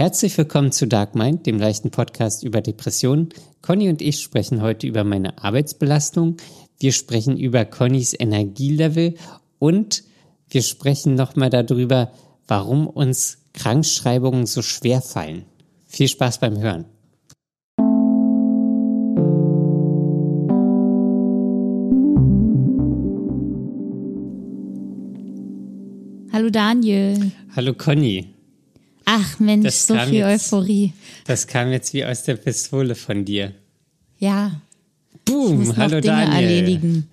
Herzlich willkommen zu Dark Mind, dem leichten Podcast über Depressionen. Conny und ich sprechen heute über meine Arbeitsbelastung. Wir sprechen über Connys Energielevel und wir sprechen nochmal darüber, warum uns Krankschreibungen so schwer fallen. Viel Spaß beim Hören. Hallo Daniel. Hallo Conny. Ach Mensch, Das so viel jetzt- Euphorie. Das kam jetzt wie aus der Pistole von dir. Ja, Boom, hallo Dinge Daniel. erledigen.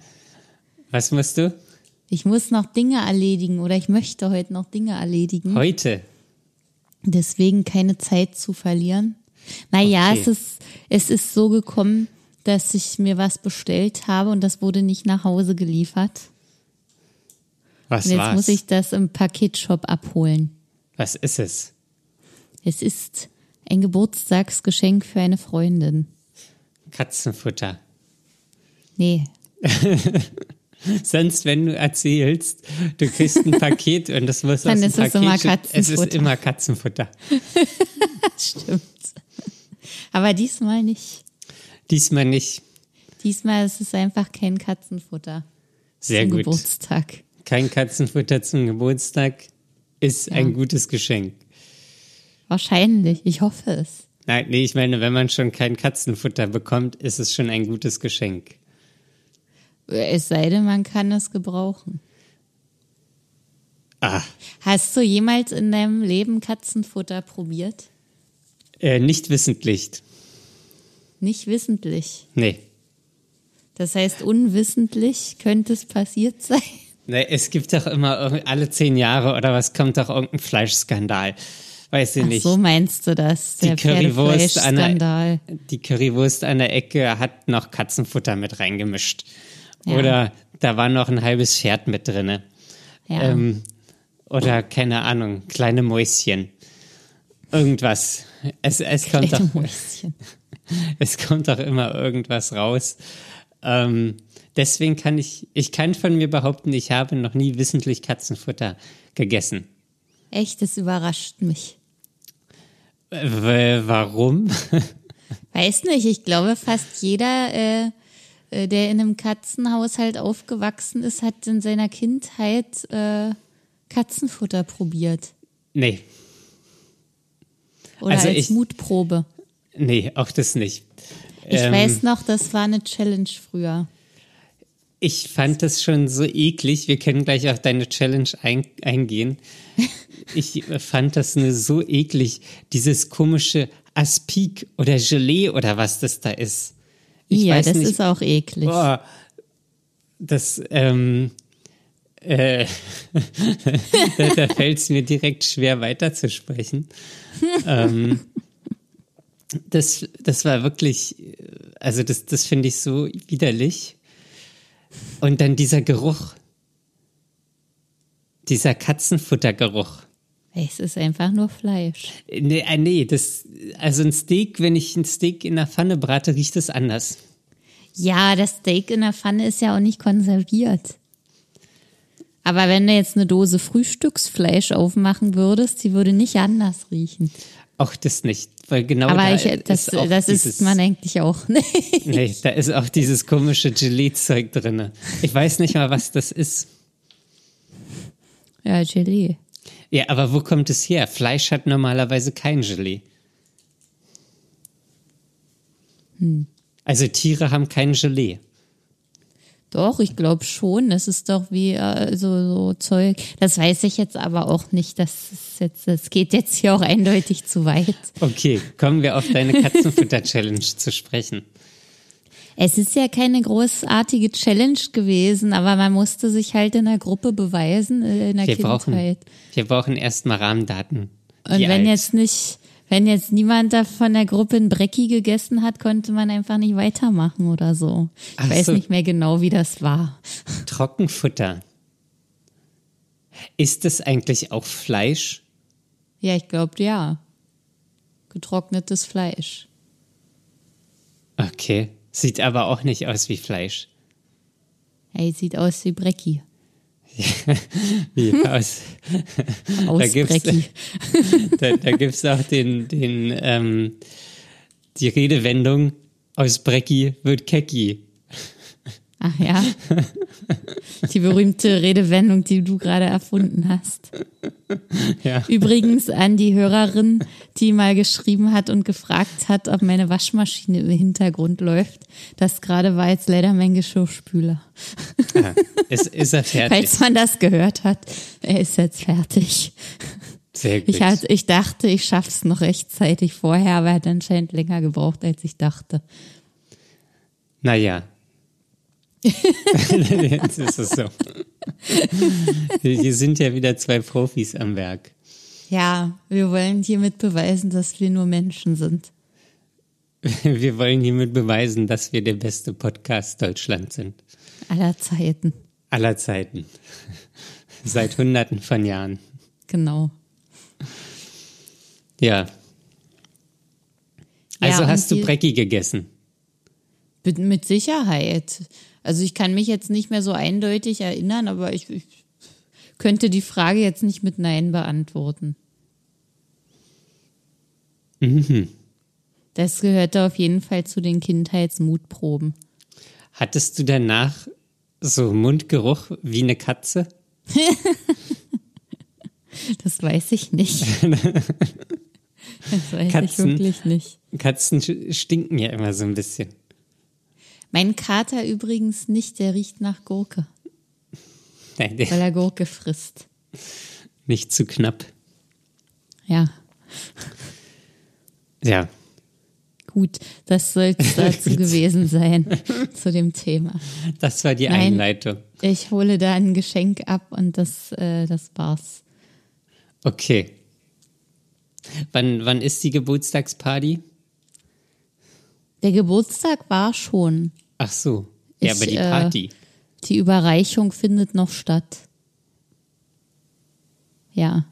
Was musst du? Ich muss noch Dinge erledigen oder ich möchte heute noch Dinge erledigen. Heute. Deswegen keine Zeit zu verlieren. Naja, Okay. es, ist, es ist so gekommen, dass ich mir was bestellt habe und das wurde nicht nach Hause geliefert. Was Und jetzt war's? muss ich das im Paketshop abholen. Was ist es? Es ist ein Geburtstagsgeschenk für eine Freundin. Katzenfutter. Nee, Sonst, wenn du erzählst, du kriegst ein Paket und das muss Dann aus dem ist es Paket. immer schon- Es ist Katzenfutter. immer Katzenfutter. stimmt. Aber diesmal nicht. Diesmal nicht. Diesmal ist es einfach kein Katzenfutter. Sehr zum gut. Geburtstag. Kein Katzenfutter zum Geburtstag ist ein gutes Geschenk. Wahrscheinlich. Ich hoffe es. Nein, nee, ich meine, wenn man schon kein Katzenfutter bekommt, ist es schon ein gutes Geschenk. Es sei denn, man kann es gebrauchen. Ah, Hast du jemals in deinem Leben Katzenfutter probiert? äh, nicht wissentlich. Nicht wissentlich. Nee. Das heißt, unwissentlich könnte es passiert sein. Nee, es gibt doch immer alle zehn Jahre oder was kommt doch irgendein Fleischskandal. Weiß ich Ach nicht. so meinst du das? die Der Currywurst an der, die Currywurst an der Ecke hat noch Katzenfutter mit reingemischt. Ja. Oder da war noch ein halbes Pferd mit drinne. Ja. Ähm, oder keine Ahnung, kleine Mäuschen. Irgendwas. Es, es kommt doch, es kommt doch immer irgendwas raus. Ähm, deswegen kann ich, ich kann von mir behaupten, ich habe noch nie wissentlich Katzenfutter gegessen. Echt, das überrascht mich. Äh, warum? Weiß nicht, ich glaube, fast jeder, äh, äh, der in einem Katzenhaushalt aufgewachsen ist, hat in seiner Kindheit äh, Katzenfutter probiert. nee, Oder Also als ich- Mutprobe. nee, auch das nicht. Ich Ähm, weiß noch, das war eine Challenge früher. Ich fand das schon so eklig. Wir können gleich auf deine Challenge ein, eingehen. Ich fand das nur so eklig. Dieses komische Aspik oder Gelee oder was das da ist. Ich ja, das nicht. ist auch eklig. Boah, das, ähm, äh, da, da fällt es mir direkt schwer weiterzusprechen. ähm, das, das war wirklich, also das, das finde ich so widerlich. Und dann dieser Geruch, dieser Katzenfuttergeruch. Es ist einfach nur Fleisch. Nee, äh, nee, das, also ein Steak, wenn ich ein Steak in der Pfanne brate, riecht es anders. Ja, das Steak in der Pfanne ist ja auch nicht konserviert. Aber wenn du jetzt eine Dose Frühstücksfleisch aufmachen würdest, die würde nicht anders riechen. Auch das nicht, weil genau Aber da ich, das, ist auch das dieses, man eigentlich auch nicht. Nee, da ist auch dieses komische Gelee-Zeug drinne. Ich weiß nicht mal, was das ist. Ja, Gelee. Ja, aber wo kommt es her? Fleisch hat normalerweise kein Gelee. Hm. Also Tiere haben kein Gelee. Doch, ich glaube schon. Das ist doch wie äh, so, so Zeug. Das weiß ich jetzt aber auch nicht. Das, ist jetzt, das geht jetzt hier auch eindeutig zu weit. Okay, kommen wir auf deine Katzenfutter-Challenge zu sprechen. Es ist ja keine großartige Challenge gewesen, aber man musste sich halt in der Gruppe beweisen, äh, in der Wir Kindheit. brauchen, wir brauchen erstmal Rahmendaten. Und Wie wenn alt? jetzt nicht, wenn jetzt niemand da von der Gruppe ein Brecki gegessen hat, konnte man einfach nicht weitermachen oder so. Ich Ach weiß so. nicht mehr genau, wie das war. Trockenfutter. Ist das eigentlich auch Fleisch? Ja, ich glaube ja. Getrocknetes Fleisch. Okay. Sieht aber auch nicht aus wie Fleisch. Hey, sieht aus wie Brecki. Wie? Aus, Aus da gibt's, da, da gibt's auch den, den, ähm, die Redewendung, aus Brecki wird Kecki. Ach ja. Die berühmte Redewendung, die du gerade erfunden hast. Ja. Übrigens an die Hörerin, die mal geschrieben hat und gefragt hat, ob meine Waschmaschine im Hintergrund läuft. Das gerade war jetzt leider mein Geschirrspüler. ja. Ist, ist er fertig? Falls man das gehört hat, er ist jetzt fertig. Sehr gut. Ich, hatte, ich dachte, ich schaff's noch rechtzeitig vorher, aber er hat anscheinend länger gebraucht, als ich dachte. Naja. Jetzt ist es so. Hier sind ja wieder zwei Profis am Werk. Ja, wir wollen hiermit beweisen, dass wir nur Menschen sind. Wir wollen hiermit beweisen, dass wir der beste Podcast Deutschlands sind. Aller Zeiten. Aller Zeiten. Seit Hunderten von Jahren. Genau. Ja. Also und hast du Brecki gegessen? Mit Sicherheit. Also ich kann mich jetzt nicht mehr so eindeutig erinnern, aber ich, ich könnte die Frage jetzt nicht mit Nein beantworten. Das gehörte auf jeden Fall zu den Kindheitsmutproben. Hattest du danach so Mundgeruch wie eine Katze? Das weiß ich nicht. Das weiß ich Katzen. wirklich nicht. Katzen stinken ja immer so ein bisschen. Mein Kater übrigens nicht, der riecht nach Gurke, Nein, der- weil er Gurke frisst. nicht zu knapp. Ja, Ja. gut, das soll es dazu gewesen sein, zu dem Thema. Das war die Nein. Einleitung. Ich hole da ein Geschenk ab und das, äh, das war's. Okay. Wann, wann ist die Geburtstagsparty? Der Geburtstag war schon. Ach so. Ja, Ich, aber die äh, Party. Die Überreichung findet noch statt. Ja.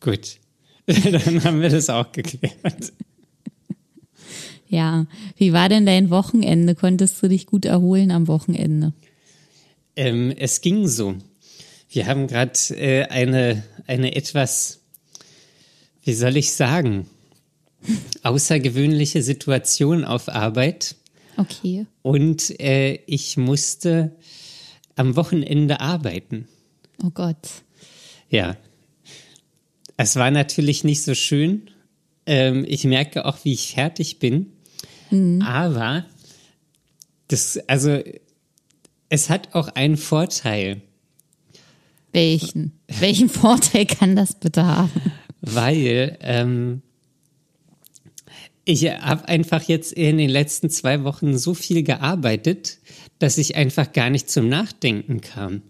Gut. Dann haben wir das auch geklärt. Ja. Wie war denn dein Wochenende? Konntest du dich gut erholen am Wochenende? Ähm, es ging so. Wir haben gerade äh, eine, eine etwas, wie soll ich sagen, außergewöhnliche Situation auf Arbeit. Okay. Und äh, ich musste am Wochenende arbeiten. Oh Gott. Ja. Es war natürlich nicht so schön. Ähm, ich merke auch, wie ich fertig bin. Aber das, also, es hat auch einen Vorteil, Welchen? Welchen Vorteil kann das bitte haben? weil ähm, ich habe einfach jetzt in den letzten zwei Wochen so viel gearbeitet, dass ich einfach gar nicht zum Nachdenken kam.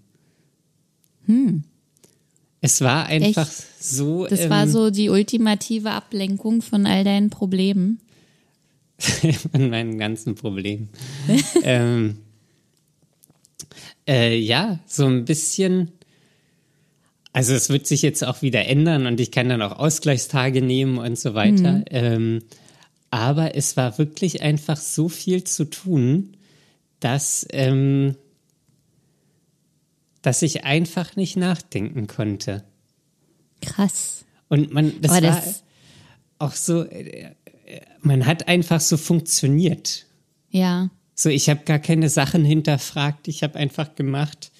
Es war einfach Hm. Echt? so. Das ähm, war so die ultimative Ablenkung von all deinen Problemen. an meinen ganzen Problemen. ähm, äh, ja, so ein bisschen. Also es wird sich jetzt auch wieder ändern und ich kann dann auch Ausgleichstage nehmen und so weiter. Ähm, aber es war wirklich einfach so viel zu tun, dass, ähm, dass ich einfach nicht nachdenken konnte. Krass. Und man, das Aber war das- auch so, äh, äh, man hat einfach so funktioniert. Ja. So, ich habe gar keine Sachen hinterfragt, ich habe einfach gemacht.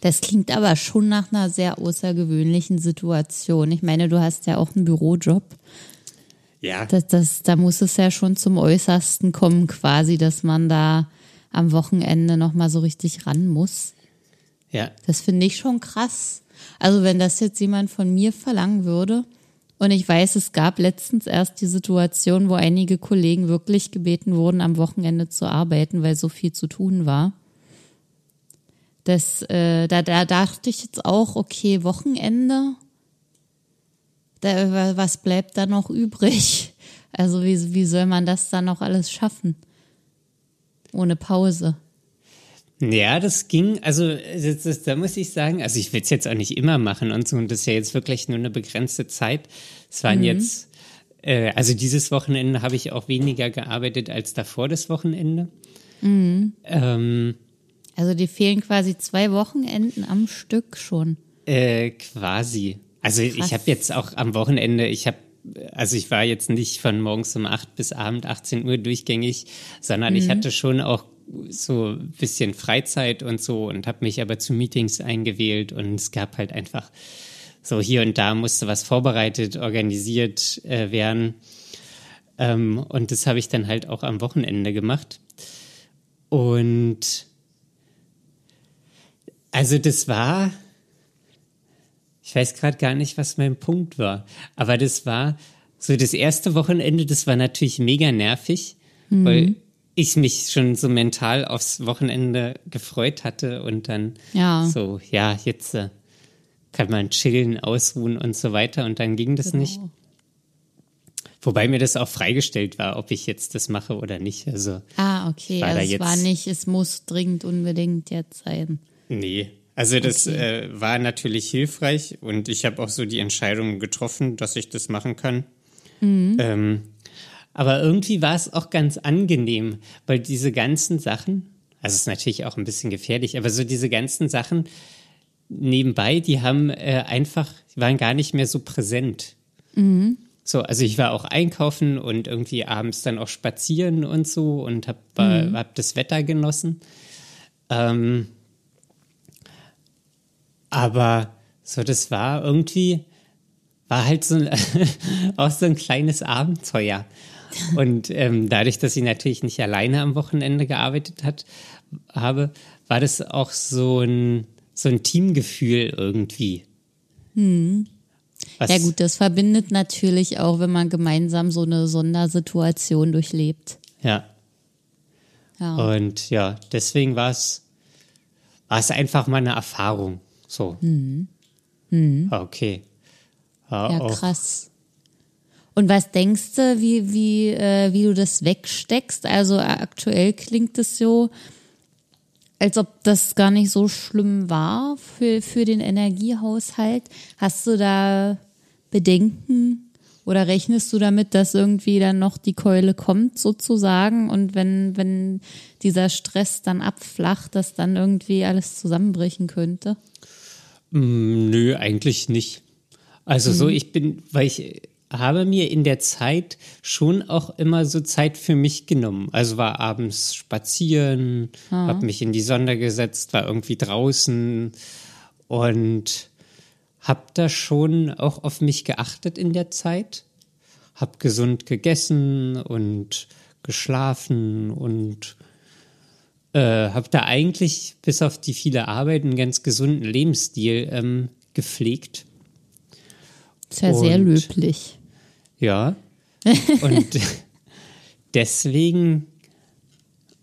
Das klingt aber schon nach einer sehr außergewöhnlichen Situation. Ich meine, du hast ja auch einen Bürojob. Ja. Das, das, da muss es ja schon zum Äußersten kommen, quasi, dass man da am Wochenende nochmal so richtig ran muss. Ja. Das finde ich schon krass. Also wenn das jetzt jemand von mir verlangen würde, und ich weiß, es gab letztens erst die Situation, wo einige Kollegen wirklich gebeten wurden, am Wochenende zu arbeiten, weil so viel zu tun war. Das, äh, da, da dachte ich jetzt auch, okay, Wochenende, da, was bleibt da noch übrig? Also wie, wie soll man das dann noch alles schaffen? Ohne Pause. Ja, das ging, also das, das, da muss ich sagen, also ich will es jetzt auch nicht immer machen und so, und das ist ja jetzt wirklich nur eine begrenzte Zeit. Es waren jetzt, äh, also dieses Wochenende habe ich auch weniger gearbeitet als davor das Wochenende. Ähm, Also die fehlen quasi zwei Wochenenden am Stück schon. Äh, quasi. Also Krass. ich habe jetzt auch am Wochenende, ich habe, also ich war jetzt nicht von morgens um 8 bis Abend 18 Uhr durchgängig, sondern ich hatte schon auch so ein bisschen Freizeit und so und habe mich aber zu Meetings eingewählt und es gab halt einfach so hier und da musste was vorbereitet, organisiert äh, werden. Ähm, und das habe ich dann halt auch am Wochenende gemacht. Und also das war, ich weiß gerade gar nicht, was mein Punkt war, aber das war so das erste Wochenende, das war natürlich mega nervig, weil ich mich schon so mental aufs Wochenende gefreut hatte und dann Ja. so, ja, jetzt äh, kann man chillen, ausruhen und so weiter und dann ging das Genau. nicht. Wobei mir das auch freigestellt war, ob ich jetzt das mache oder nicht. Also, Ah, okay. War Also es jetzt- war nicht, es muss dringend unbedingt jetzt sein. nee. Also das äh, war natürlich hilfreich und ich habe auch so die Entscheidung getroffen, dass ich das machen kann. Ähm, aber irgendwie war es auch ganz angenehm, weil diese ganzen Sachen, also es ist natürlich auch ein bisschen gefährlich, aber so diese ganzen Sachen nebenbei, die haben äh, einfach, die waren gar nicht mehr so präsent. So, also ich war auch einkaufen und irgendwie abends dann auch spazieren und so und habe äh, hab das Wetter genossen. Ähm, aber so, das war irgendwie, war halt so ein, auch so ein kleines Abenteuer. Und ähm, dadurch, dass ich natürlich nicht alleine am Wochenende gearbeitet hat, habe, war das auch so ein, so ein Teamgefühl irgendwie. Was, Ja gut, das verbindet natürlich auch, wenn man gemeinsam so eine Sondersituation durchlebt. Ja. Ja. Und ja, deswegen war es, war es einfach mal eine Erfahrung. So. Ah, Okay. Ja, Ja, auch- krass. Und was denkst du, wie, wie, äh, wie du das wegsteckst? Also äh, aktuell klingt es so, als ob das gar nicht so schlimm war für, für den Energiehaushalt. Hast du da Bedenken oder rechnest du damit, dass irgendwie dann noch die Keule kommt sozusagen und wenn, wenn dieser Stress dann abflacht, dass dann irgendwie alles zusammenbrechen könnte? Mm, Nö, eigentlich nicht. Also so, ich bin, weil ich habe mir in der Zeit schon auch immer so Zeit für mich genommen. Also war abends spazieren, habe mich in die Sonne gesetzt, war irgendwie draußen und habe da schon auch auf mich geachtet in der Zeit. Hab gesund gegessen und geschlafen und äh, habe da eigentlich bis auf die viele Arbeit einen ganz gesunden Lebensstil ähm, gepflegt. Ist ja sehr Und- löblich. Ja. Und deswegen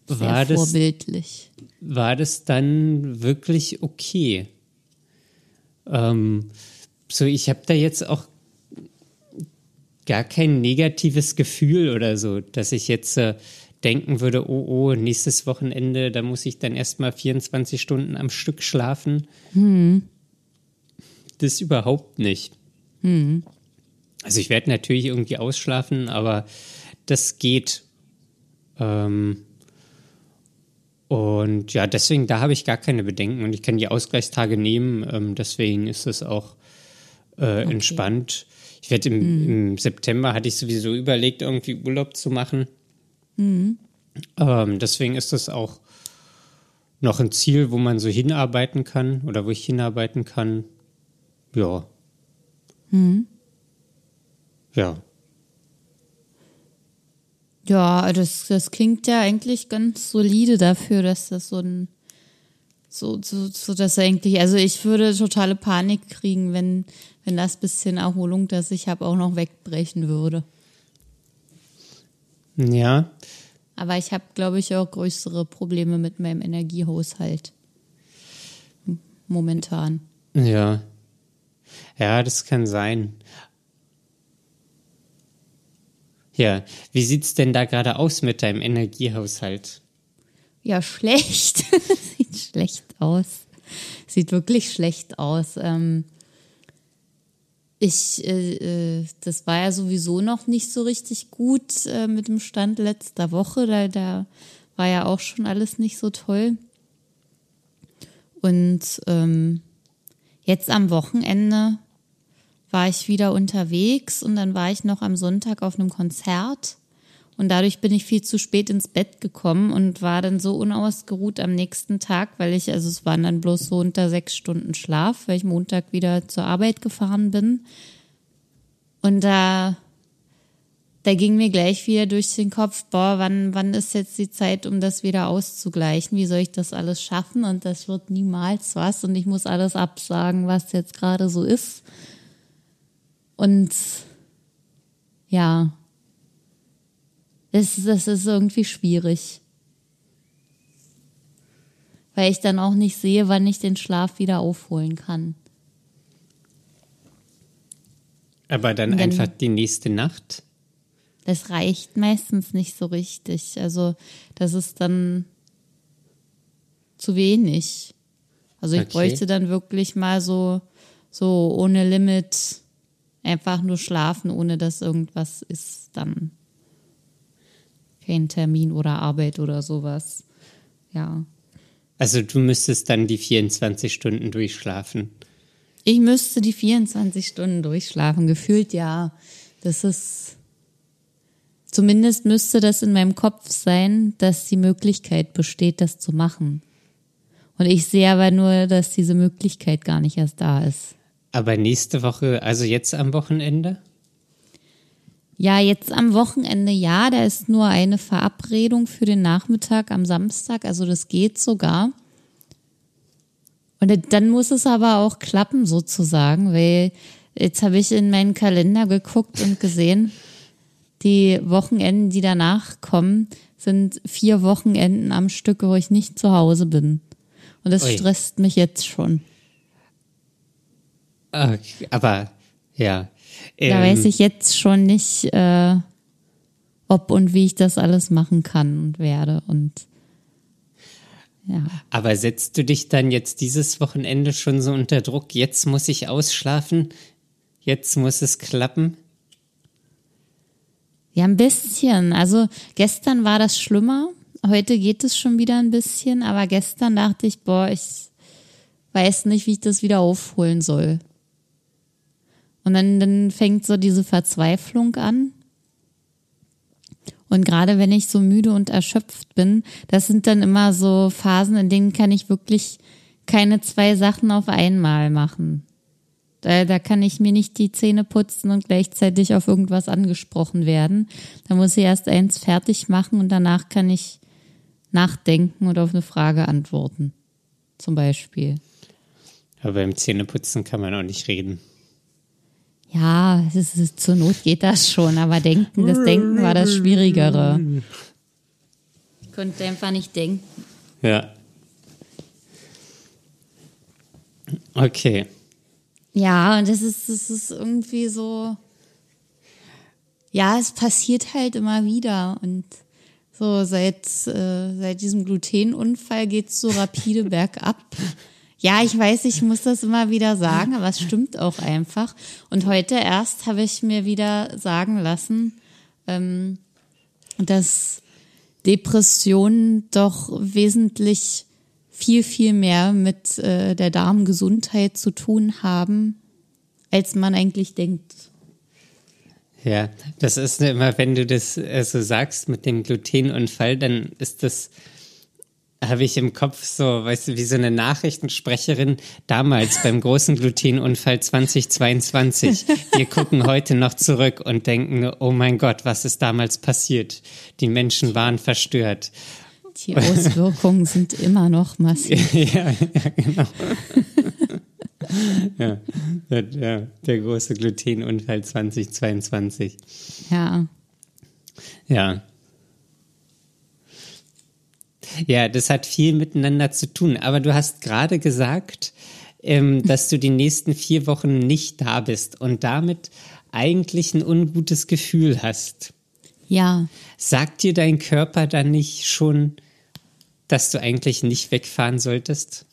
Sehr war das, vorbildlich. war das dann wirklich okay. Ähm, so, ich habe da jetzt auch gar kein negatives Gefühl oder so, dass ich jetzt äh, denken würde, oh, oh, nächstes Wochenende, da muss ich dann erstmal 24 Stunden am Stück schlafen. Das überhaupt nicht. Also ich werde natürlich irgendwie ausschlafen, aber das geht. Ähm, und ja, deswegen, da habe ich gar keine Bedenken und ich kann die Ausgleichstage nehmen. Ähm, deswegen ist es auch äh, entspannt. Ich werde im, im September hatte ich sowieso überlegt, irgendwie Urlaub zu machen. Ähm, deswegen ist das auch noch ein Ziel, wo man so hinarbeiten kann oder wo ich hinarbeiten kann. Ja. Ja. Ja, das, das klingt ja eigentlich ganz solide dafür, dass das so ein so, so, so dass eigentlich, also ich würde totale Panik kriegen, wenn, wenn das bisschen Erholung, das ich habe, auch noch wegbrechen würde. Ja. Aber ich habe, glaube ich, auch größere Probleme mit meinem Energiehaushalt. Momentan. Ja. Ja, das kann sein. Ja, wie sieht's denn da gerade aus mit deinem Energiehaushalt? Ja, schlecht. Sieht schlecht aus. Sieht wirklich schlecht aus. Ähm, ich, äh, äh, das war ja sowieso noch nicht so richtig gut äh, mit dem Stand letzter Woche. Da, da war ja auch schon alles nicht so toll. Und ähm, jetzt am Wochenende war ich wieder unterwegs und dann war ich noch am Sonntag auf einem Konzert. Und dadurch bin ich viel zu spät ins Bett gekommen und war dann so unausgeruht am nächsten Tag, weil ich, also es waren dann bloß so unter sechs Stunden Schlaf, weil ich Montag wieder zur Arbeit gefahren bin. Und da, da ging mir gleich wieder durch den Kopf, boah, wann, wann ist jetzt die Zeit, um das wieder auszugleichen? Wie soll ich das alles schaffen? Und das wird niemals was. Und ich muss alles absagen, was jetzt gerade so ist. Und ja, das, das ist irgendwie schwierig. Weil ich dann auch nicht sehe, wann ich den Schlaf wieder aufholen kann. Aber dann, dann einfach die nächste Nacht? Das reicht meistens nicht so richtig. Also das ist dann zu wenig. Also ich okay. bräuchte dann wirklich mal so, so ohne Limit einfach nur schlafen, ohne dass irgendwas ist, dann kein Termin oder Arbeit oder sowas. Ja. Also du müsstest dann die 24 Stunden durchschlafen. Ich müsste die 24 Stunden durchschlafen, gefühlt ja. Das ist, zumindest müsste das in meinem Kopf sein, dass die Möglichkeit besteht, das zu machen. Und ich sehe aber nur, dass diese Möglichkeit gar nicht erst da ist. Aber nächste Woche, also jetzt am Wochenende? Ja, jetzt am Wochenende ja, da ist nur eine Verabredung für den Nachmittag am Samstag, also das geht sogar. Und dann muss es aber auch klappen sozusagen, weil jetzt habe ich in meinen Kalender geguckt und gesehen, die Wochenenden, die danach kommen, sind vier Wochenenden am Stück, wo ich nicht zu Hause bin. Und das Ui. stresst mich jetzt schon. Okay, aber ja. Ähm, da weiß ich jetzt schon nicht, äh, ob und wie ich das alles machen kann und werde. Und ja. Aber setzt du dich dann jetzt dieses Wochenende schon so unter Druck? Jetzt muss ich ausschlafen, jetzt muss es klappen? Ja, ein bisschen. Also gestern war das schlimmer. Heute geht es schon wieder ein bisschen, aber gestern dachte ich, boah, ich weiß nicht, wie ich das wieder aufholen soll. Und dann, dann fängt so diese Verzweiflung an. Und gerade wenn ich so müde und erschöpft bin, das sind dann immer so Phasen, in denen kann ich wirklich keine zwei Sachen auf einmal machen. Da, da kann ich mir nicht die Zähne putzen und gleichzeitig auf irgendwas angesprochen werden. Da muss ich erst eins fertig machen und danach kann ich nachdenken und auf eine Frage antworten. Zum Beispiel. Aber beim Zähneputzen kann man auch nicht reden. Ja, es ist, zur Not geht das schon, aber denken, das Denken war das Schwierigere. Ich konnte einfach nicht denken. Ja. Okay. Ja, und das ist, das ist irgendwie so. Ja, es passiert halt immer wieder und so seit, äh, seit diesem Glutenunfall geht es so rapide bergab. Ja, ich weiß, ich muss das immer wieder sagen, aber es stimmt auch einfach. Und heute erst habe ich mir wieder sagen lassen, ähm, dass Depressionen doch wesentlich viel, viel mehr mit äh, der Darmgesundheit zu tun haben, als man eigentlich denkt. Ja, das ist immer, wenn du das äh, so sagst mit dem Glutenunfall, dann ist das habe ich im Kopf so, weißt du, wie so eine Nachrichtensprecherin damals beim großen Glutenunfall 2022. Wir gucken heute noch zurück und denken, oh mein Gott, was ist damals passiert? Die Menschen waren verstört. Die Auswirkungen sind immer noch massiv. ja, ja, genau. ja, der, der große Glutenunfall 2022. Ja. Ja, ja, das hat viel miteinander zu tun. Aber du hast gerade gesagt, ähm, dass du die nächsten vier Wochen nicht da bist und damit eigentlich ein ungutes Gefühl hast. Ja. Sagt dir dein Körper dann nicht schon, dass du eigentlich nicht wegfahren solltest?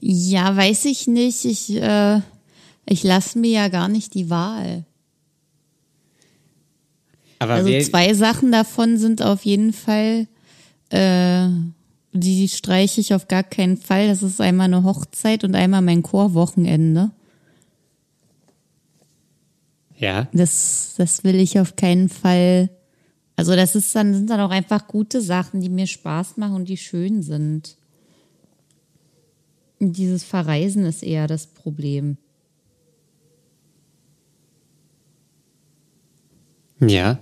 Ja, weiß ich nicht. Ich, äh, ich lasse mir ja gar nicht die Wahl. Aber also zwei Sachen davon sind auf jeden Fall äh, die streiche ich auf gar keinen Fall. Das ist einmal eine Hochzeit und einmal mein Chorwochenende. Ja. Das, das will ich auf keinen Fall. Also das ist dann, sind dann auch einfach gute Sachen, die mir Spaß machen und die schön sind. Dieses Verreisen ist eher das Problem. Ja.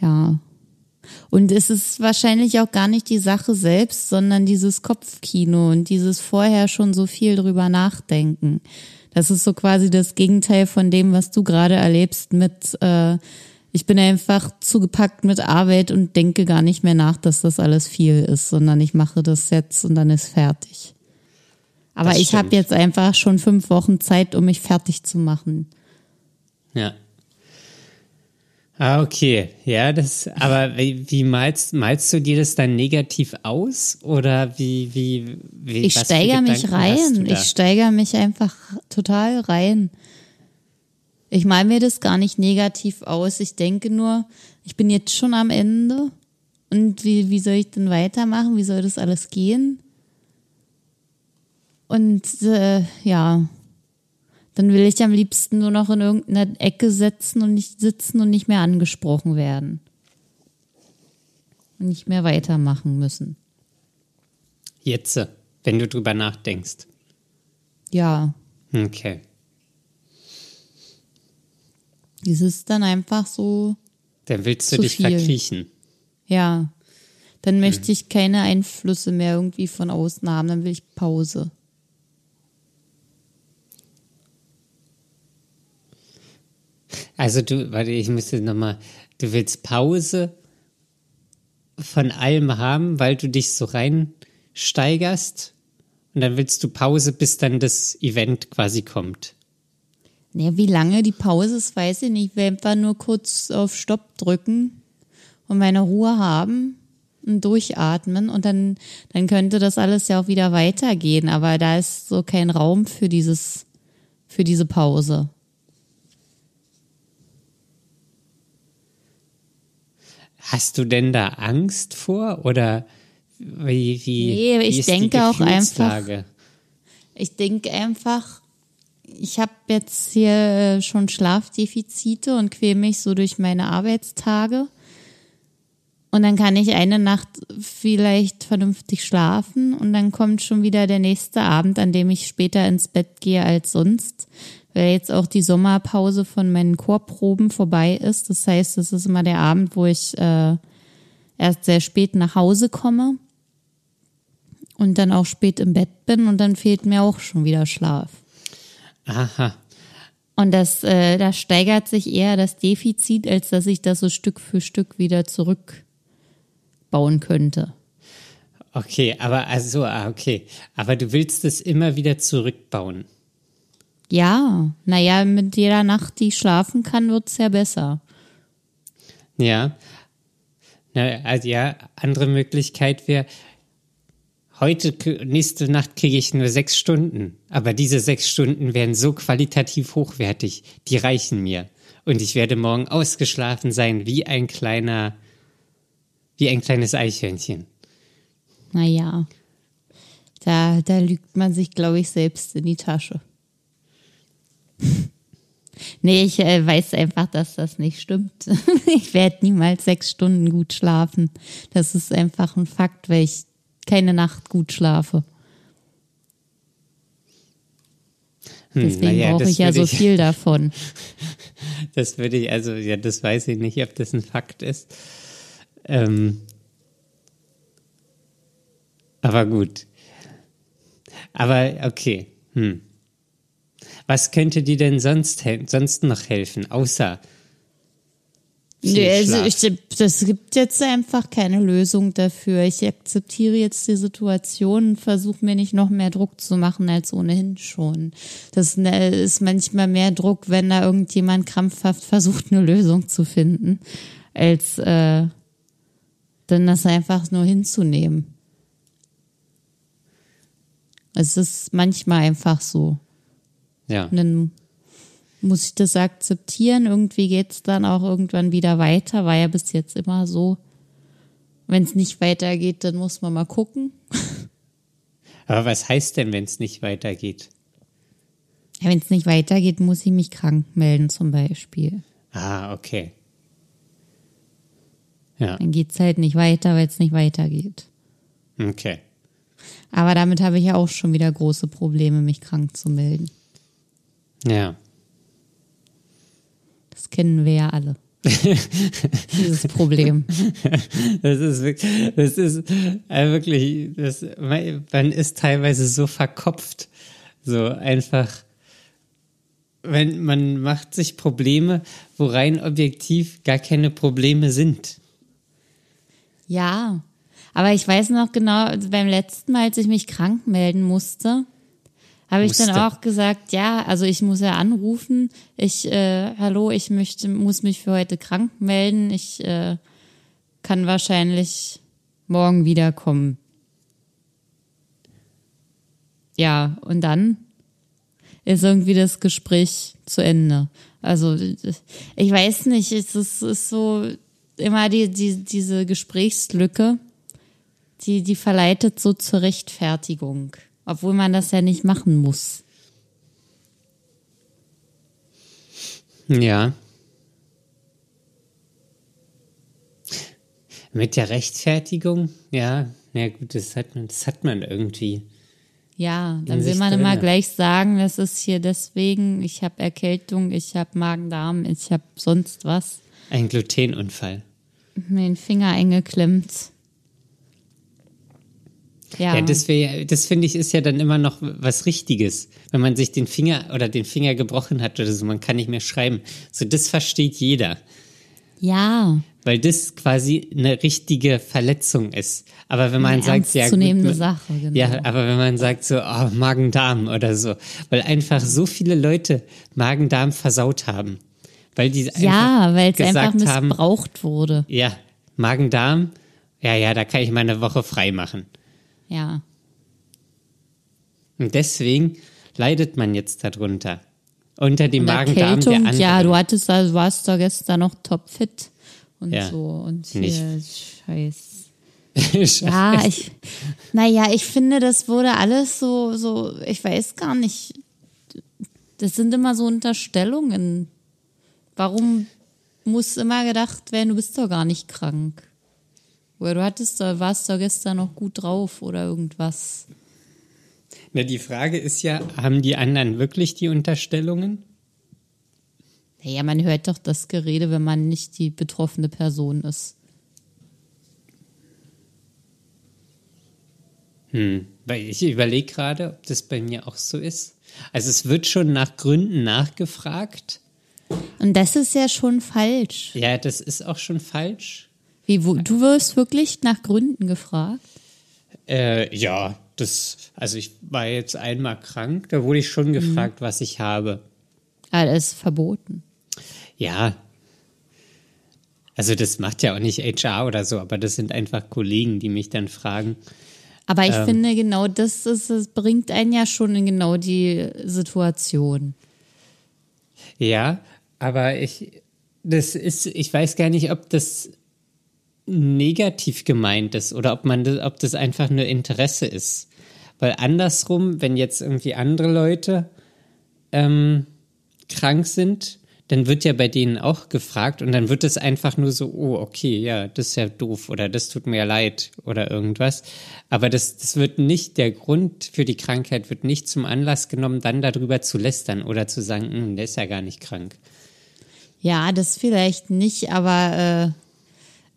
Ja. Und es ist wahrscheinlich auch gar nicht die Sache selbst, sondern dieses Kopfkino und dieses vorher schon so viel drüber nachdenken. Das ist so quasi das Gegenteil von dem, was du gerade erlebst mit, äh, ich bin einfach zugepackt mit Arbeit und denke gar nicht mehr nach, dass das alles viel ist, sondern ich mache das jetzt und dann ist fertig. Aber ich habe jetzt einfach schon fünf Wochen Zeit, um mich fertig zu machen. Ja. Ah, okay. Ja, das, aber wie, wie malst, malst du dir das dann negativ aus? Oder wie, wie, wie Ich steigere mich rein. Ich steigere mich einfach total rein. Ich mal mir das gar nicht negativ aus. Ich denke nur, ich bin jetzt schon am Ende. Und wie, wie soll ich denn weitermachen? Wie soll das alles gehen? Und äh, ja, dann will ich am liebsten nur noch in irgendeiner Ecke sitzen und nicht sitzen und nicht mehr angesprochen werden. Und nicht mehr weitermachen müssen. Jetzt, wenn du drüber nachdenkst. Ja, Okay. Es ist dann einfach so, Dann willst du dich viel. verkriechen. ja. Dann möchte ich keine Einflüsse mehr irgendwie von außen haben, dann will ich Pause. Also du, warte, ich müsste nochmal, du willst Pause von allem haben, weil du dich so reinsteigerst und dann willst du Pause, bis dann das Event quasi kommt. Ja, wie lange die Pause ist, weiß ich nicht. Ich will einfach nur kurz auf Stopp drücken und meine Ruhe haben und durchatmen und dann, dann könnte das alles ja auch wieder weitergehen. Aber da ist so kein Raum für dieses, für diese Pause. Hast du denn da Angst vor oder wie, wie, Nee, wie ich ist denke die auch einfach-? Ich denke einfach, ich habe jetzt hier äh, schon Schlafdefizite und quäle mich so durch meine Arbeitstage. Und dann kann ich eine Nacht vielleicht vernünftig schlafen und dann kommt schon wieder der nächste Abend, an dem ich später ins Bett gehe als sonst, weil jetzt auch die Sommerpause von meinen Chorproben vorbei ist. Das heißt, es ist immer der Abend, wo ich äh, erst sehr spät nach Hause komme und dann auch spät im Bett bin und dann fehlt mir auch schon wieder Schlaf. Aha. Und das, äh, da steigert sich eher das Defizit, als dass ich das so Stück für Stück wieder zurückbauen könnte. Okay, aber also, ah, okay. Aber du willst es immer wieder zurückbauen. Ja, naja, mit jeder Nacht, die ich schlafen kann, wird's ja besser. Ja. Na, also ja, andere Möglichkeit wäre, heute, nächste Nacht kriege ich nur sechs Stunden. Aber diese sechs Stunden wären so qualitativ hochwertig, die reichen mir. Und ich werde morgen ausgeschlafen sein wie ein kleiner, wie ein kleines Eichhörnchen. Naja, da, da lügt man sich, glaube ich, selbst in die Tasche. Nee, ich äh, weiß einfach, dass das nicht stimmt. ich werde niemals sechs Stunden gut schlafen. Das ist einfach ein Fakt, weil ich keine Nacht gut schlafe. Hm, Deswegen naja, brauche das ich ja so viel davon. Das würde ich, also ja, das weiß ich nicht, ob das ein Fakt ist. Ähm, aber gut. Aber okay. Hm. Was könnte dir denn sonst, sonst noch helfen, außer Nee, also ich, das gibt jetzt einfach keine Lösung dafür. Ich akzeptiere jetzt die Situation und versuche mir nicht noch mehr Druck zu machen als ohnehin schon. Das ne, ist manchmal mehr Druck, wenn da irgendjemand krampfhaft versucht, eine Lösung zu finden, als äh, dann das einfach nur hinzunehmen. Es ist manchmal einfach so. Ja. Und dann muss ich das akzeptieren. Irgendwie geht's dann auch irgendwann wieder weiter. War ja bis jetzt immer so. Wenn es nicht weitergeht, dann muss man mal gucken. Aber was heißt denn, wenn es nicht weitergeht? Ja, Wenn es nicht weitergeht, muss ich mich krank melden zum Beispiel. Ah, okay. Ja, Dann geht's halt nicht weiter, weil es nicht weitergeht. okay. Aber damit habe ich ja auch schon wieder große Probleme, mich krank zu melden. Ja. Das kennen wir ja alle. Dieses Problem. Das ist wirklich, das ist äh, wirklich, das, man ist teilweise so verkopft. So einfach, wenn man macht sich Probleme, wo rein objektiv gar keine Probleme sind. Ja, aber ich weiß noch genau, beim letzten Mal, als ich mich krank melden musste, habe ich dann auch gesagt, ja, also ich muss ja anrufen. Ich, äh, hallo, ich möchte, muss mich für heute krank melden. Ich äh, kann wahrscheinlich morgen wiederkommen. Ja, und dann ist irgendwie das Gespräch zu Ende. Also ich weiß nicht, es ist, ist so immer die, die, diese Gesprächslücke, die, die verleitet so zur Rechtfertigung, obwohl man das ja nicht machen muss. Ja. Mit der Rechtfertigung, ja, na gut, das hat man, das hat man irgendwie. Ja, dann will man immer drinne. gleich sagen, das ist hier deswegen, ich habe Erkältung, ich habe Magen-Darm, ich habe sonst was. Ein Glutenunfall. Mir den Finger eingeklemmt. Ja, Ja, das das finde ich, ist ja dann immer noch was Richtiges. Wenn man sich den Finger oder den Finger gebrochen hat oder so, man kann nicht mehr schreiben. So, das versteht jeder. ja, Weil das quasi eine richtige Verletzung ist. Aber wenn man Eine sagt, ja, gut, Sache, genau. Ja, aber wenn man sagt so, oh, Magen-Darm oder so, weil einfach so viele Leute Magen-Darm versaut haben. Weil die ja, einfach weil es einfach gesagt haben, missbraucht wurde. ja, Magen-Darm, ja, ja, da kann ich mal eine Woche frei machen. Ja, Und deswegen leidet man jetzt darunter. Unter dem Magen-Darm der anderen. ja, du hattest, also warst da gestern noch topfit und Ja, so und hier nicht. Scheiß. Ja, ich, naja, ich finde, das wurde alles so, so, ich weiß gar nicht. Das sind immer so Unterstellungen. Warum muss immer gedacht werden, du bist doch gar nicht krank? Oder du hattest da, warst doch gestern noch gut drauf oder irgendwas. Na, die Frage ist ja, haben die anderen wirklich die Unterstellungen? Naja, man hört doch das Gerede, wenn man nicht die betroffene Person ist. Hm, weil ich überlege gerade, ob das bei mir auch so ist. Also es wird schon nach Gründen nachgefragt. Und das ist ja schon falsch. Ja, das ist auch schon falsch. Wie, wo, du wirst wirklich nach Gründen gefragt? Äh, ja, das, also ich war jetzt einmal krank, da wurde ich schon gefragt, was ich habe. Ah, das ist verboten. Ja. Also das macht ja auch nicht HR oder so, aber das sind einfach Kollegen, die mich dann fragen. Aber Ähm. ich finde, genau das, ist, das bringt einen ja schon in genau die Situation. Ja, aber ich, das ist, ich weiß gar nicht, ob das negativ gemeint ist oder ob man, das, ob das einfach nur Interesse ist. Weil andersrum, wenn jetzt irgendwie andere Leute ähm, krank sind, dann wird ja bei denen auch gefragt und dann wird es einfach nur so, oh, okay, ja, das ist ja doof oder das tut mir leid oder irgendwas. Aber das, das wird nicht, der Grund für die Krankheit wird nicht zum Anlass genommen, dann darüber zu lästern oder zu sagen, "Hm, der ist ja gar nicht krank. Ja, das vielleicht nicht, aber äh,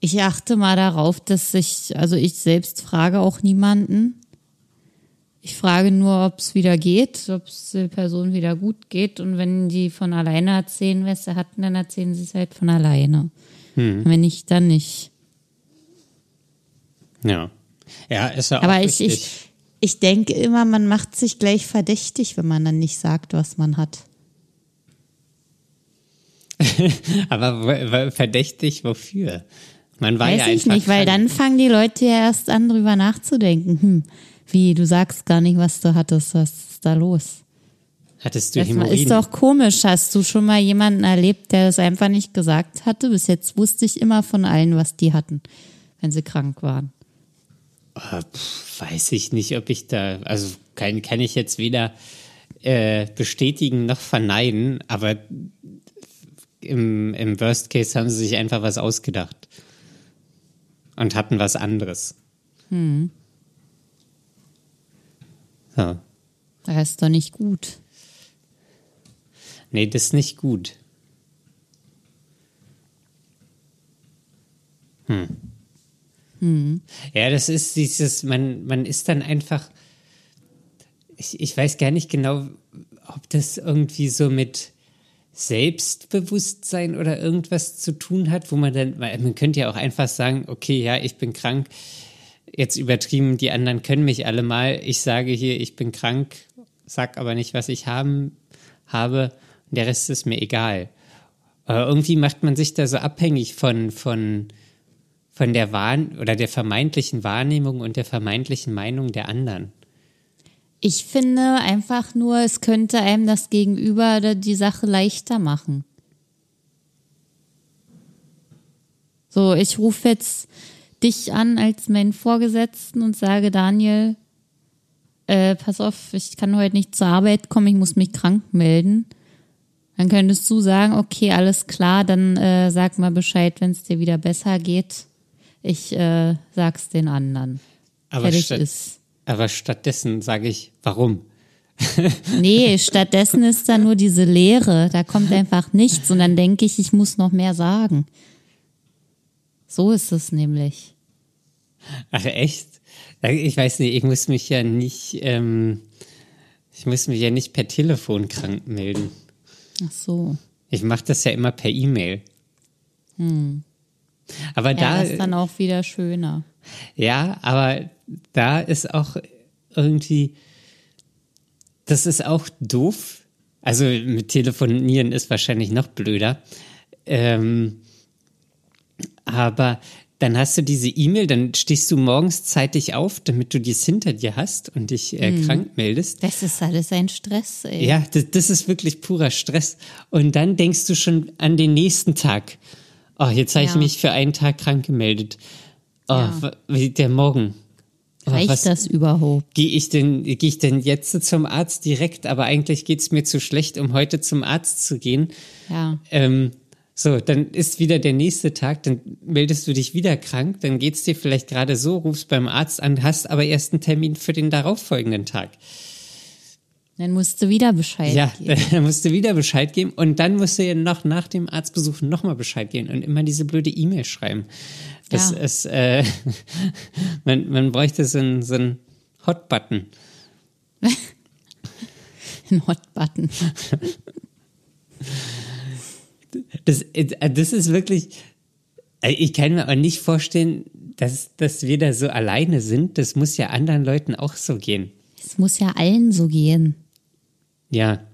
ich achte mal darauf, dass ich, also ich selbst frage auch niemanden. Ich frage nur, ob es wieder geht, ob es der Person wieder gut geht. Und wenn die von alleine erzählen, was sie hatten, dann erzählen sie es halt von alleine. Und wenn nicht, dann nicht. Ja. Ja, ist ja auch Aber ich, richtig. ich, ich denke immer, man macht sich gleich verdächtig, wenn man dann nicht sagt, was man hat. Aber verdächtig wofür? Man war Weiß ja ich nicht, weil dann fangen die Leute ja erst an, drüber nachzudenken. Hm, wie, du sagst gar nicht, was du hattest, was ist da los? Hattest du Das Hämorrhoiden? ist doch komisch. Hast du schon mal jemanden erlebt, der das einfach nicht gesagt hatte? Bis jetzt wusste ich immer von allen, was die hatten. wenn sie krank waren? Äh, pf, weiß ich nicht, ob ich da, also kann, kann ich jetzt weder äh, bestätigen noch verneinen, aber im, im Worst Case haben sie sich einfach was ausgedacht und hatten was anderes. So. Das ist doch nicht gut. Nee, das ist nicht gut. Hm. Ja, das ist dieses, man, man ist dann einfach, ich, ich weiß gar nicht genau, ob das irgendwie so mit Selbstbewusstsein oder irgendwas zu tun hat, wo man dann, man könnte ja auch einfach sagen, okay, ja, ich bin krank, jetzt übertrieben, die anderen können mich alle mal, ich sage hier, ich bin krank, sag aber nicht, was ich haben, habe, der Rest ist mir egal. Aber irgendwie macht man sich da so abhängig von, von, von der Wahn oder der vermeintlichen Wahrnehmung und der vermeintlichen Meinung der anderen. Ich finde einfach nur, es könnte einem das Gegenüber die Sache leichter machen. So, ich rufe jetzt dich an als meinen Vorgesetzten und sage, Daniel, äh, pass auf, ich kann heute nicht zur Arbeit kommen, ich muss mich krank melden. Dann könntest du sagen, okay, alles klar, dann äh, sag mal Bescheid, wenn es dir wieder besser geht. Ich äh, sag's den anderen. Aber, statt, ist. Aber stattdessen sage ich, warum? Nee, stattdessen ist da nur diese Leere. Da kommt einfach nichts und dann denke ich, ich muss noch mehr sagen. So ist es nämlich. Ach echt? Ich weiß nicht, ich muss mich ja nicht, ähm, ich muss mich ja nicht per Telefon krank melden. Ach so. Ich mache das ja immer per E-Mail. Aber Ja, da, das ist dann auch wieder schöner. ja, aber da ist auch irgendwie, das ist auch doof. Also mit Telefonieren ist wahrscheinlich noch blöder. Ähm, aber dann hast du diese E-Mail, dann stehst du morgens zeitig auf, damit du dies hinter dir hast und dich äh, krank meldest. Das ist alles ein Stress, ey. Ja, das, das ist wirklich purer Stress. Und dann denkst du schon an den nächsten Tag. Oh, jetzt habe ich Ja. mich für einen Tag krank gemeldet. Oh, Ja. der Morgen. Oh, Reicht was das überhaupt? gehe ich denn, gehe ich denn jetzt zum Arzt direkt? Aber eigentlich geht's mir zu schlecht, um heute zum Arzt zu gehen. Ja. Ähm, so, dann ist wieder der nächste Tag, dann meldest du dich wieder krank, dann geht's dir vielleicht gerade so, rufst beim Arzt an, hast aber erst einen Termin für den darauffolgenden Tag. Dann musst du wieder Bescheid Ja, geben. dann musst du wieder Bescheid geben und dann musst du ja noch nach dem Arztbesuch nochmal Bescheid geben und immer diese blöde E-Mail schreiben. Das Ja. ist, äh, man, man bräuchte so einen so einen Hot-Button. Ein Hotbutton. Das, äh, das ist wirklich, äh, ich kann mir auch nicht vorstellen, dass, dass wir da so alleine sind. Das muss ja anderen Leuten auch so gehen. Es muss ja allen so gehen. Ja,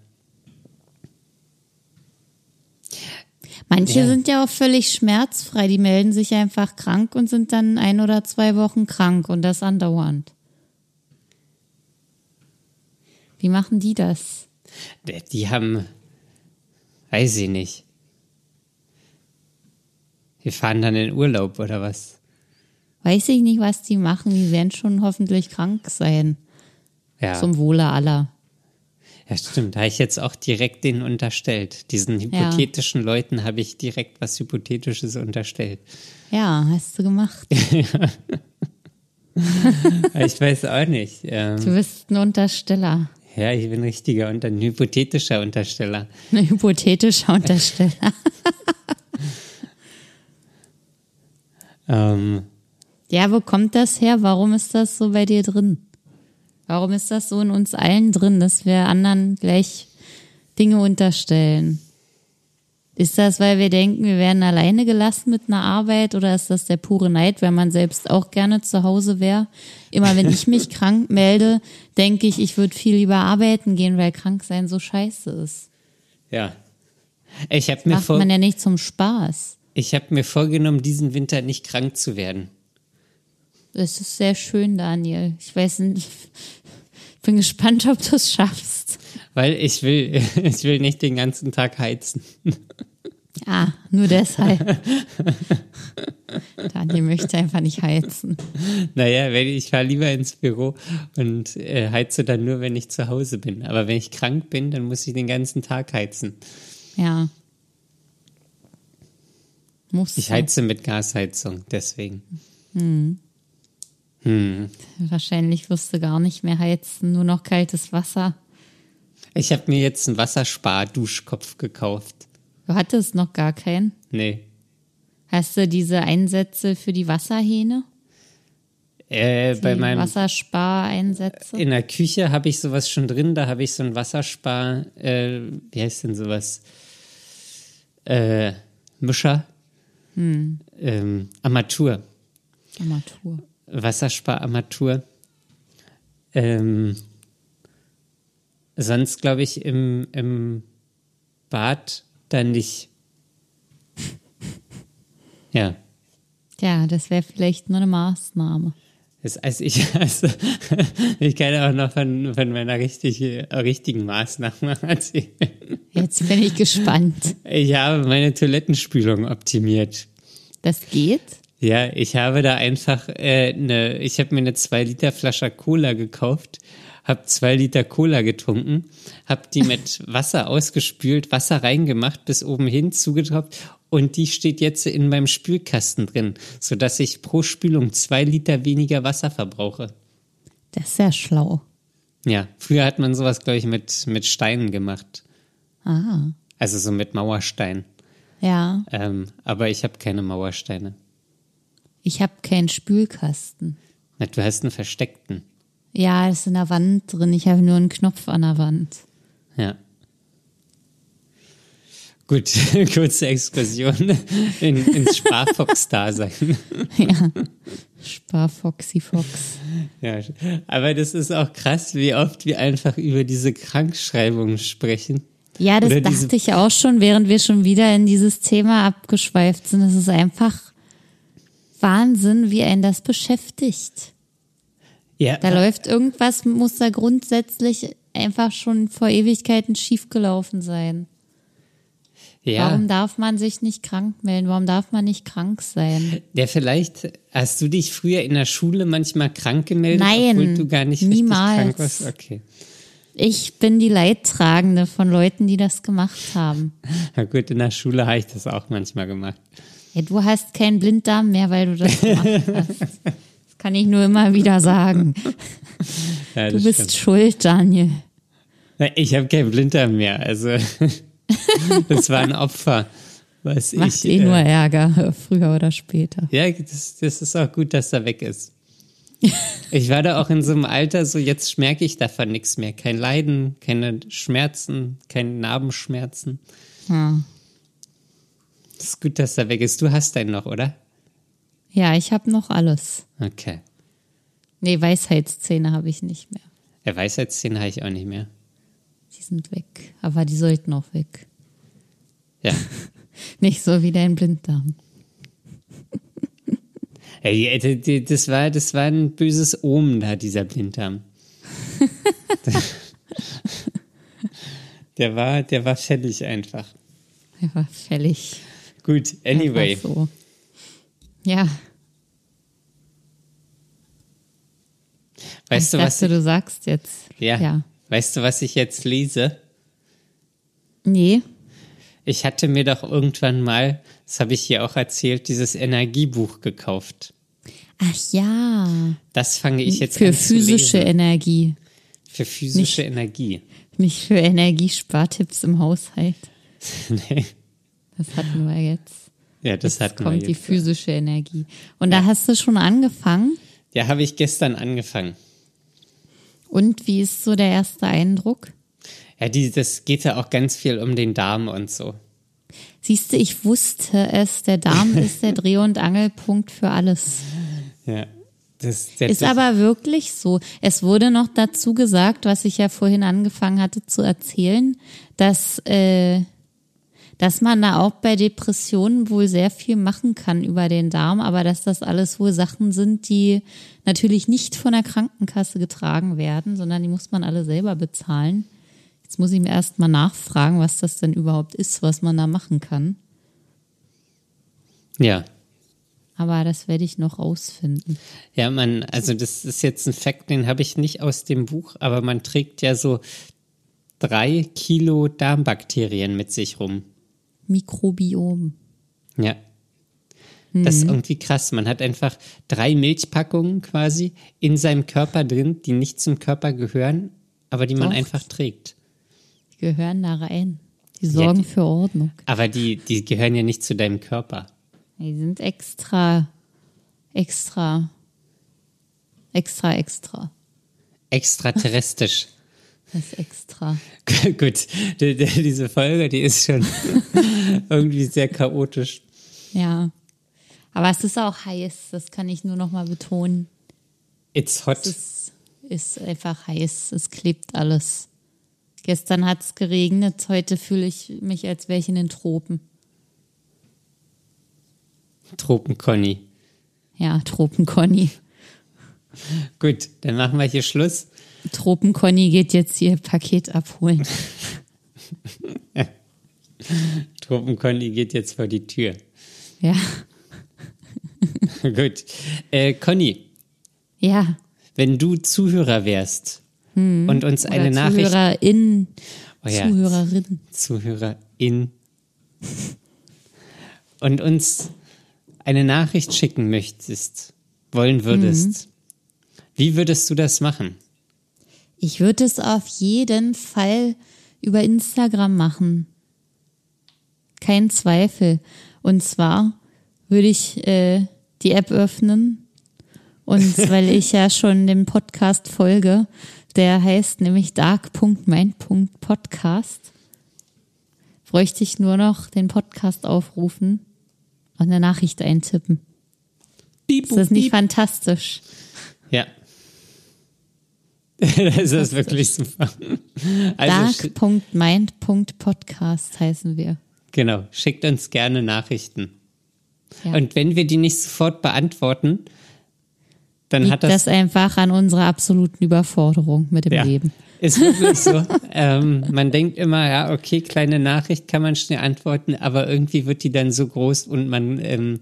Manche Ja. sind ja auch völlig schmerzfrei. Die melden sich einfach krank und sind dann ein oder zwei Wochen krank und das andauernd. Wie machen die das? die- haben, weiß ich nicht. Wir fahren dann in Urlaub oder was? Weiß ich nicht, was die machen. Die werden schon hoffentlich krank sein. Ja. Zum Wohle aller. Ja, stimmt. Da habe ich jetzt auch direkt denen unterstellt. Diesen hypothetischen Leuten habe ich direkt was Hypothetisches unterstellt. Ja, hast du gemacht. ich weiß auch nicht. Ähm, Du bist ein Untersteller. ja, ich bin richtiger und ein hypothetischer Untersteller. Ein hypothetischer Untersteller. Ähm, Ja, wo kommt das her? Warum ist das so bei dir drin? Warum ist das so in uns allen drin, dass wir anderen gleich Dinge unterstellen? Ist das, weil wir denken, wir werden alleine gelassen mit einer Arbeit oder ist das der pure Neid, weil man selbst auch gerne zu Hause wäre? Immer wenn ich mich krank melde, denke ich, ich würde viel lieber arbeiten gehen, weil krank sein so scheiße ist. ja. Ich habe mir, Macht vor, man ja nicht zum Spaß. ich hab mir vorgenommen, diesen Winter nicht krank zu werden. Das ist sehr schön, Daniel. Ich weiß nicht, bin gespannt, ob du es schaffst. Weil ich will, ich will nicht den ganzen Tag heizen. Ah, nur deshalb. Daniel möchte einfach nicht heizen. Naja, wenn, ich fahre lieber ins Büro und äh, heize dann nur, wenn ich zu Hause bin. Aber wenn ich krank bin, dann muss ich den ganzen Tag heizen. Ja. Muss Ich heize mit Gasheizung, deswegen. Wahrscheinlich wirst du gar nicht mehr heizen, nur noch kaltes Wasser. Ich habe mir jetzt einen Wasserspar-Duschkopf gekauft. Du hattest noch gar keinen. Nee. Hast du diese Einsätze für die Wasserhähne? Äh, bei Die meinem Wasserspareinsätze? in der Küche habe ich sowas schon drin, da habe ich so ein Wasserspar, äh, wie heißt denn sowas? Äh, Mischer. Ähm, Armatur. Armatur. Wasserspar-Armatur. Ähm, sonst glaube ich im, im Bad dann nicht. Ja. Ja, das wäre vielleicht nur eine Maßnahme. Das, also ich, also, ich kann auch noch von, von meiner richtig, richtigen Maßnahme erzählen. Jetzt bin ich gespannt. Ich habe meine Toilettenspülung optimiert. Das geht? Ja, ich habe da einfach äh, eine, ich habe mir eine 2 Liter Flasche Cola gekauft, habe zwei Liter Cola getrunken, habe die mit Wasser ausgespült, Wasser reingemacht, bis oben hin zugetropft und die steht jetzt in meinem Spülkasten drin, sodass ich pro Spülung zwei Liter weniger Wasser verbrauche. Das ist ja schlau. Ja, früher hat man sowas, glaube ich, mit, mit Steinen gemacht. Ah. Also so mit Mauerstein. Ja, Ähm, aber ich habe keine Mauersteine. Ich habe keinen Spülkasten. Na, du hast einen versteckten. Ja, das ist in der Wand drin. Ich habe nur einen Knopf an der Wand. Ja. Gut, kurze Exkursion in, ins Sparfox-Dasein. Ja. Sparfoxy Fox. Ja, aber das ist auch krass, wie oft wir einfach über diese Krankschreibungen sprechen. Ja, das Oder dachte ich auch schon, während wir schon wieder in dieses Thema abgeschweift sind. Es ist einfach Wahnsinn, wie einen das beschäftigt. Ja, Da läuft irgendwas, muss da grundsätzlich einfach schon vor Ewigkeiten schiefgelaufen sein. ja. Warum darf man sich nicht krank melden? Warum darf man nicht krank sein? ja, vielleicht hast du dich früher in der Schule manchmal krank gemeldet, Nein, obwohl du gar nicht niemals. richtig krank warst. Okay. Ich bin die Leidtragende von Leuten, die das gemacht haben. Na gut, in der Schule habe ich das auch manchmal gemacht. Ja, du hast keinen Blinddarm mehr, weil du das gemacht hast. Das kann ich nur immer wieder sagen. Ja, Du bist stimmt. schuld, Daniel. Ich habe keinen Blinddarm mehr, also das war ein Opfer. Was Macht ich, eh äh, nur Ärger, früher oder später. Ja, das, das ist auch gut, dass er weg ist. Ich war da auch in so einem Alter, so jetzt merke ich davon nichts mehr. Kein Leiden, keine Schmerzen, keine Narbenschmerzen. Ja, Es ist gut, dass er weg ist. Du hast einen noch, oder? ja ich habe noch alles. Okay. Nee, Weisheitszähne habe ich nicht mehr. Der Weisheitszähne habe ich auch nicht mehr. Die sind weg. Aber die sollten auch weg. Ja. Nicht so wie dein Blinddarm. Ey, äh, das war, das war ein böses Omen da, dieser Blinddarm. Der war, der war fällig einfach. Er war fällig. Gut, anyway. Einfach so. Ja, Weißt du, ich was dachte, ich, du sagst jetzt. ja, ja. Weißt du, was ich jetzt lese? Nee. Ich hatte mir doch irgendwann mal, das habe ich hier auch erzählt, dieses Energiebuch gekauft. Ach ja. Das fange ich jetzt Für an zu physische. Energie. Für physische Energie. Nicht für Energiespartipps im Haushalt. nee. Das hatten wir jetzt. Ja, das Jetzt hatten kommt wir die jetzt. physische Energie. Und da hast du schon angefangen. Ja, habe ich gestern angefangen. Und wie ist so der erste Eindruck? Ja, die, das geht ja auch ganz viel um den Darm und so. Siehst du, ich wusste es, der Darm ist der Dreh- und Angelpunkt für alles. Ja. Das, der, Ist aber wirklich so. Es wurde noch dazu gesagt, was ich ja vorhin angefangen hatte zu erzählen, dass, äh, dass man da auch bei Depressionen wohl sehr viel machen kann über den Darm, aber dass das alles wohl Sachen sind, die natürlich nicht von der Krankenkasse getragen werden, sondern die muss man alle selber bezahlen. Jetzt muss ich mir erst mal nachfragen, was das denn überhaupt ist, was man da machen kann. Ja. Aber das werde ich noch rausfinden. Ja, man, also das ist jetzt ein Fakt, den habe ich nicht aus dem Buch, aber man trägt ja so drei Kilo Darmbakterien mit sich rum. Mikrobiom. Ja. Das ist irgendwie krass. Man hat einfach drei Milchpackungen quasi in seinem Körper drin, die nicht zum Körper gehören, aber die man Doch. einfach trägt. Die gehören da rein. Die sorgen die- für Ordnung. Aber die, die gehören ja nicht zu deinem Körper. Die sind extra, extra, extra, extra. Extraterrestrisch. Das ist extra. Gut, die, die, diese Folge, die ist schon irgendwie sehr chaotisch. Ja. Aber es ist auch heiß, das kann ich nur noch mal betonen. It's hot. Es ist einfach heiß, es klebt alles. Gestern hat es geregnet, heute fühle ich mich, als wäre ich in den Tropen. Tropenconny. Ja, Tropenconny. Gut, dann machen wir hier Schluss. Tropenconny geht jetzt ihr Paket abholen. Tropenconny geht jetzt vor die Tür. Ja, Gut. Äh, Conny, ja. wenn du Zuhörer wärst und uns Oder eine Nachricht. Zuhörerin, Oh ja. Zuhörerin. Zuhörerin. Und uns eine Nachricht schicken möchtest, wollen würdest. Wie würdest du das machen? Ich würde es auf jeden Fall über Instagram machen. Kein Zweifel. Und zwar würde ich äh, die App öffnen. Und weil ich ja schon dem Podcast folge, der heißt nämlich dark.mein.podcast, bräuchte ich nur noch den Podcast aufrufen und eine Nachricht eintippen. Piep, Ist das nicht fantastisch? Ja. das ist wirklich super. Also, Dark.mind.podcast heißen wir. genau, schickt uns gerne Nachrichten. Ja. Und wenn wir die nicht sofort beantworten, dann Liegt hat das, das, einfach an unserer absoluten Überforderung mit dem ja, Leben. ist wirklich so. ähm, man denkt immer, ja, okay, kleine Nachricht kann man schnell antworten, aber irgendwie wird die dann so groß und man ähm,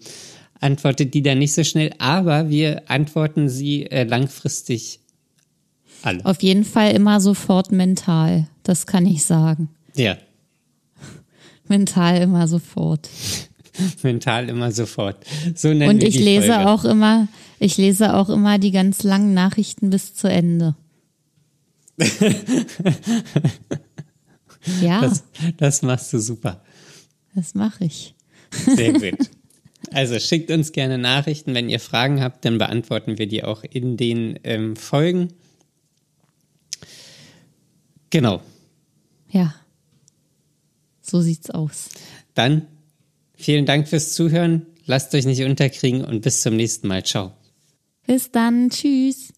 antwortet die dann nicht so schnell. Aber wir antworten sie äh, langfristig alle. Auf jeden Fall immer sofort mental. Das kann ich sagen. Ja, Mental immer sofort. mental immer sofort. So nennen Und wir ich die lese Folge. auch immer, ich lese auch immer die ganz langen Nachrichten bis zu Ende. ja, Das, das, das machst du super. mache ich. Sehr gut. Also schickt uns gerne Nachrichten. Wenn ihr Fragen habt, dann beantworten wir die auch in den ähm, Folgen. Genau. Ja. So sieht's aus. Dann vielen Dank fürs Zuhören. Lasst euch nicht unterkriegen und bis zum nächsten Mal. Ciao. Bis dann. Tschüss.